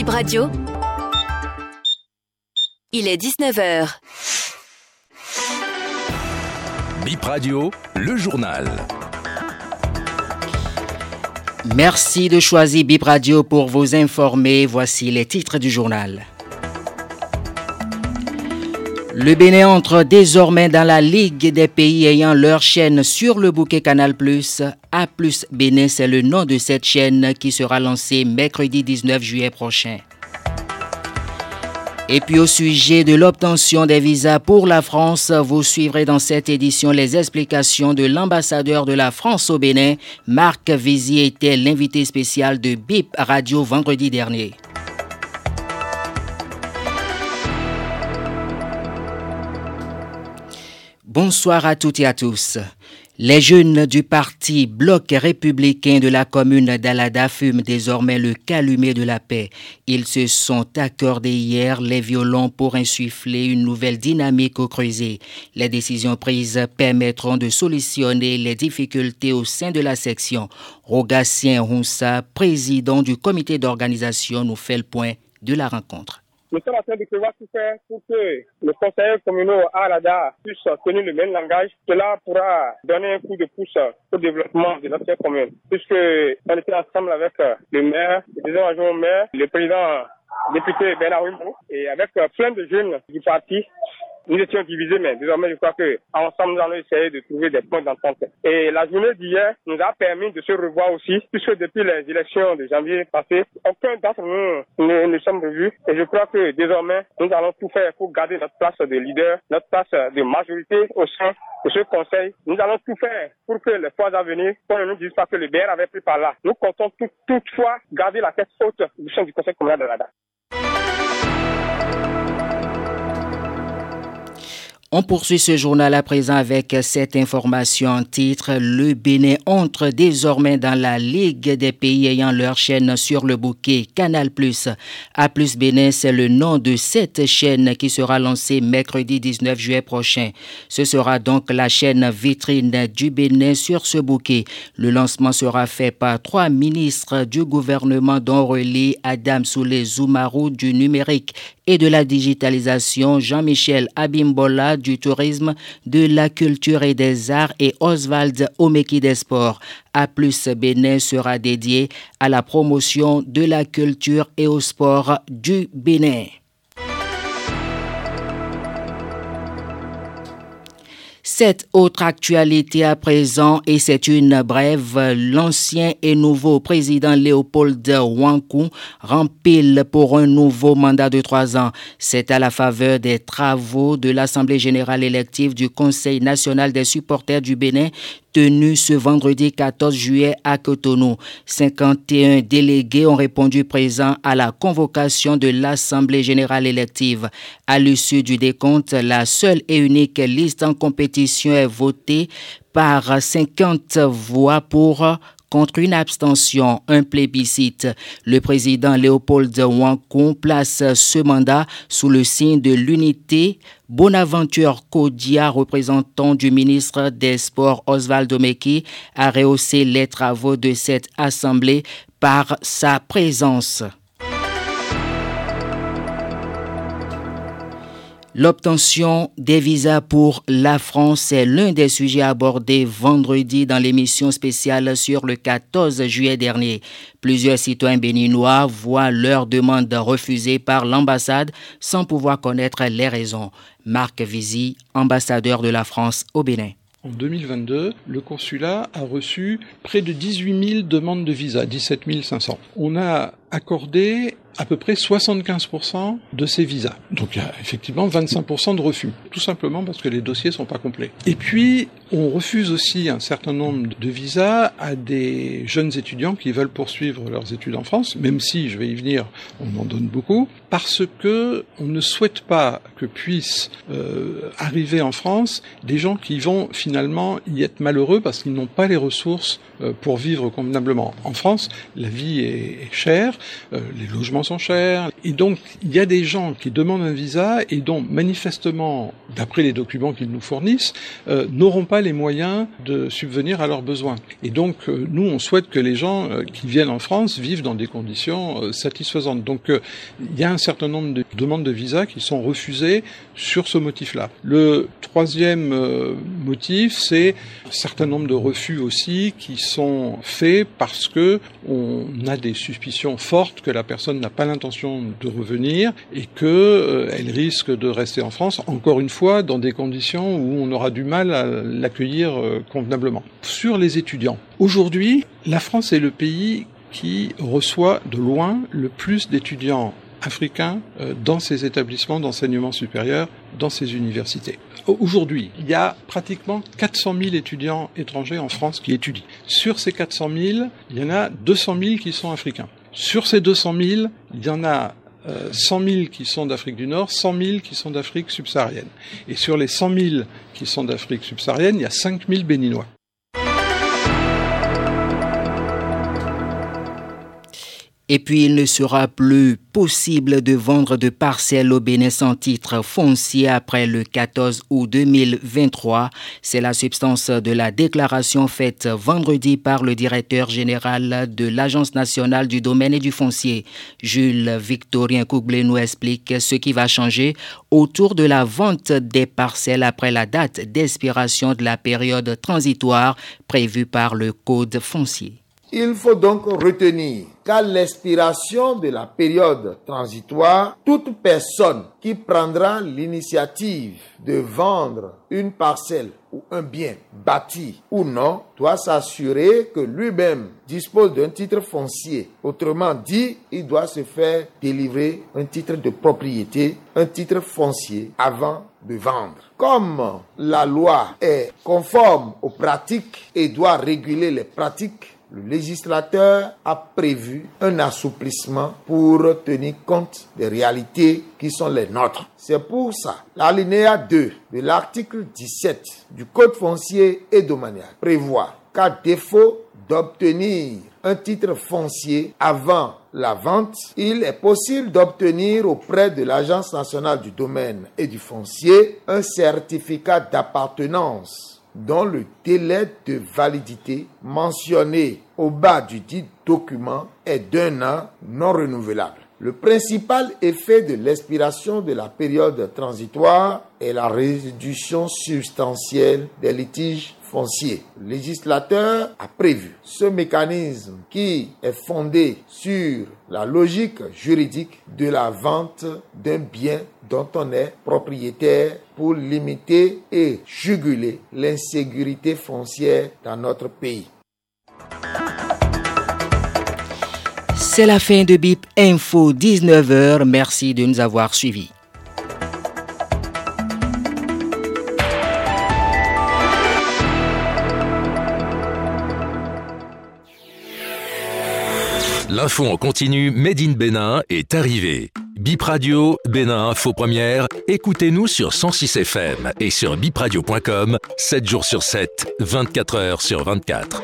Bip Radio. Il est 19h. Bip Radio, le journal. Merci de choisir Bip Radio pour vous informer. Voici les titres du journal. Le Bénin entre désormais dans la Ligue des pays ayant leur chaîne sur le bouquet Canal+. A plus Bénin, c'est le nom de cette chaîne qui sera lancée mercredi 19 juillet prochain. Et puis au sujet de l'obtention des visas pour la France, vous suivrez dans cette édition les explications de l'ambassadeur de la France au Bénin. Marc Vizier était l'invité spécial de BIP Radio vendredi dernier. Bonsoir à toutes et à tous. Les jeunes du parti Bloc républicain de la commune d'Alada fument désormais le calumet de la paix. Ils se sont accordés hier les violons pour insuffler une nouvelle dynamique au creuset. Les décisions prises permettront de solutionner les difficultés au sein de la section. Rogatien Roussa, président du comité d'organisation, nous fait le point de la rencontre. Nous sommes en train de prévoir tout faire pour que le conseil communaux à l'ADA puisse tenir le même langage. Cela pourra donner un coup de pouce au développement de notre commune. Puisque on était ensemble avec le maire, le au maire, le président député Bernard Wimbo et avec plein de jeunes du parti nous étions divisés, mais désormais, je crois que ensemble, nous allons essayer de trouver des points d'entente. Et la journée d'hier nous a permis de se revoir aussi, puisque depuis les élections de janvier passé, aucun d'entre nous ne, ne sommes revus. Et je crois que désormais, nous allons tout faire pour garder notre place de leader, notre place de majorité au sein de ce conseil. Nous allons tout faire pour que les fois à venir, qu'on ne nous dise pas que le BR avait pris par là. Nous comptons tout, toutefois garder la tête haute du sein du conseil communal de la DAF. On poursuit ce journal à présent avec cette information en titre. Le Bénin entre désormais dans la Ligue des pays ayant leur chaîne sur le bouquet Canal+. A plus Bénin, c'est le nom de cette chaîne qui sera lancée mercredi 19 juillet prochain. Ce sera donc la chaîne vitrine du Bénin sur ce bouquet. Le lancement sera fait par trois ministres du gouvernement dont relie Adam Soulé Zoumarou du numérique et de la digitalisation, Jean-Michel Abimbola du tourisme, de la culture et des arts et Oswald Omeki des sports. A plus Bénin sera dédié à la promotion de la culture et au sport du Bénin. Cette autre actualité à présent, et c'est une brève, l'ancien et nouveau président Léopold Wankou rempile pour un nouveau mandat de trois ans. C'est à la faveur des travaux de l'Assemblée générale élective du Conseil national des supporters du Bénin tenu ce vendredi 14 juillet à Cotonou. 51 délégués ont répondu présents à la convocation de l'Assemblée générale élective. À l'issue du décompte, la seule et unique liste en compétition est votée par 50 voix pour contre une abstention, un plébiscite. Le président Léopold Wankon place ce mandat sous le signe de l'unité. Bonaventure Kodia, représentant du ministre des Sports Oswald Omeki, a rehaussé les travaux de cette assemblée par sa présence. L'obtention des visas pour la France est l'un des sujets abordés vendredi dans l'émission spéciale sur le 14 juillet dernier. Plusieurs citoyens béninois voient leur demande refusée par l'ambassade sans pouvoir connaître les raisons. Marc Vizy, ambassadeur de la France au Bénin. En 2022, le consulat a reçu près de 18 000 demandes de visa, 17 500. On a accordé à peu près 75% de ces visas. Donc il y a effectivement 25% de refus, tout simplement parce que les dossiers sont pas complets. Et puis on refuse aussi un certain nombre de visas à des jeunes étudiants qui veulent poursuivre leurs études en France, même si je vais y venir, on en donne beaucoup, parce que on ne souhaite pas que puissent euh, arriver en France des gens qui vont finalement y être malheureux parce qu'ils n'ont pas les ressources euh, pour vivre convenablement. En France, la vie est chère, euh, les logements documents sont. Et donc, il y a des gens qui demandent un visa et dont, manifestement, d'après les documents qu'ils nous fournissent, euh, n'auront pas les moyens de subvenir à leurs besoins. Et donc, euh, nous, on souhaite que les gens euh, qui viennent en France vivent dans des conditions satisfaisantes. Donc, il y a un certain nombre de demandes de visa qui sont refusées sur ce motif-là. Le troisième motif, c'est un certain nombre de refus aussi qui sont faits parce que on a des suspicions fortes que la personne n'a pas l'intention de revenir et que elle risque de rester en France. Encore une fois, dans des conditions où on aura du mal à l'accueillir euh, convenablement. Sur les étudiants, aujourd'hui, la France est le pays qui reçoit de loin le plus d'étudiants africains euh, dans ses établissements d'enseignement supérieur, dans ses universités. Aujourd'hui, il y a pratiquement 400 000 étudiants étrangers en France qui étudient. Sur ces 400 000, il y en a 200 000 qui sont africains. Sur ces 200 000, il y en a 100 euh, 000 qui sont d'Afrique du Nord, 100 000 qui sont d'Afrique subsaharienne. Et sur les 100 000 qui sont d'Afrique subsaharienne, il y a 5 000 béninois. Et puis, il ne sera plus possible de vendre de parcelles au Bénin sans titre foncier après le 14 août 2023. C'est la substance de la déclaration faite vendredi par le directeur général de l'Agence nationale du domaine et du foncier. Jules Victorien Couglé nous explique ce qui va changer autour de la vente des parcelles après la date d'expiration de la période transitoire prévue par le Code foncier. Il faut donc retenir qu'à l'expiration de la période transitoire, toute personne qui prendra l'initiative de vendre une parcelle ou un bien bâti ou non doit s'assurer que lui-même dispose d'un titre foncier. Autrement dit, il doit se faire délivrer un titre de propriété, un titre foncier avant de vendre. Comme la loi est conforme aux pratiques et doit réguler les pratiques le législateur a prévu un assouplissement pour tenir compte des réalités qui sont les nôtres. C'est pour ça, l'alinéa 2 de l'article 17 du Code foncier et domanial prévoit qu'à défaut d'obtenir un titre foncier avant la vente, il est possible d'obtenir auprès de l'Agence nationale du domaine et du foncier un certificat d'appartenance dont le délai de validité mentionné au bas du dit document est d'un an non renouvelable. Le principal effet de l'expiration de la période transitoire est la réduction substantielle des litiges fonciers. Le législateur a prévu ce mécanisme qui est fondé sur la logique juridique de la vente d'un bien dont on est propriétaire pour limiter et juguler l'insécurité foncière dans notre pays. C'est la fin de BIP Info 19h. Merci de nous avoir suivis. L'info en continu Made in Bénin est arrivée. Bip Radio, Bénin Info Première, écoutez-nous sur 106 FM et sur bipradio.com, 7 jours sur 7, 24 heures sur 24.